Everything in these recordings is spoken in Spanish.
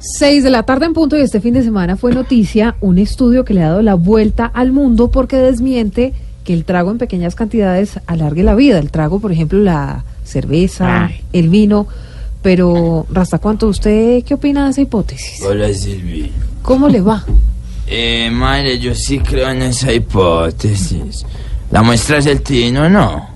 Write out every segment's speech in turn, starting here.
Seis de la tarde en punto y este fin de semana fue noticia un estudio que le ha dado la vuelta al mundo porque desmiente que el trago en pequeñas cantidades alargue la vida. El trago, por ejemplo, la cerveza, Ay. el vino. Pero, Rasta, ¿cuánto usted qué opina de esa hipótesis? Hola Silvi. ¿Cómo le va? Eh, madre, yo sí creo en esa hipótesis. La muestra es el tino, ¿no?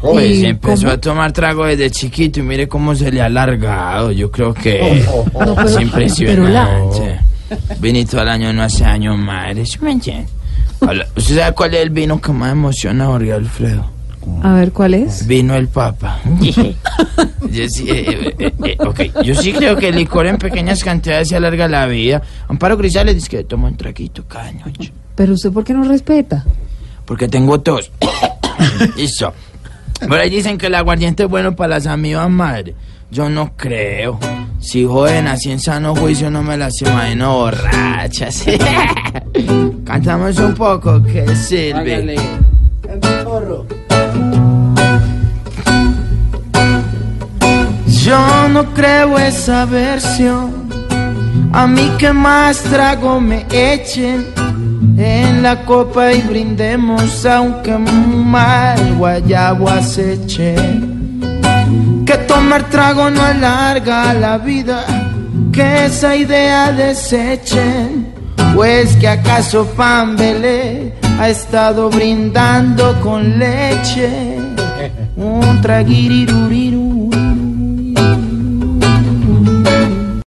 Pues ¿Y empezó cómo? a tomar trago desde chiquito y mire cómo se le ha alargado. Yo creo que No, pero- es pero impresionante. Vinito al año no hace años, madre. ¿sí me entiende? Hola, ¿Usted sabe cuál es el vino que más emociona a Jorge Alfredo? A ver, ¿cuál es? Vino el Papa. Yo sí, eh, eh, eh, ok. Yo sí creo que el licor en pequeñas cantidades se alarga la vida. Amparo Grisales dice que toma un traguito cada noche. Pero usted, ¿por qué no respeta? Porque tengo tos. Listo. Por ahí dicen que el aguardiente es bueno para las amigas madre. Yo no creo. Si joden así en sano juicio no me las imagino borrachas. Cantamos un poco, que sirve? Yo no creo esa versión. A mí que más trago me echen en la copa y brindemos aunque mal guayabo aceche. Que tomar trago no alarga la vida, que esa idea desechen. Pues que acaso Pambele ha estado brindando con leche un traguiriruriru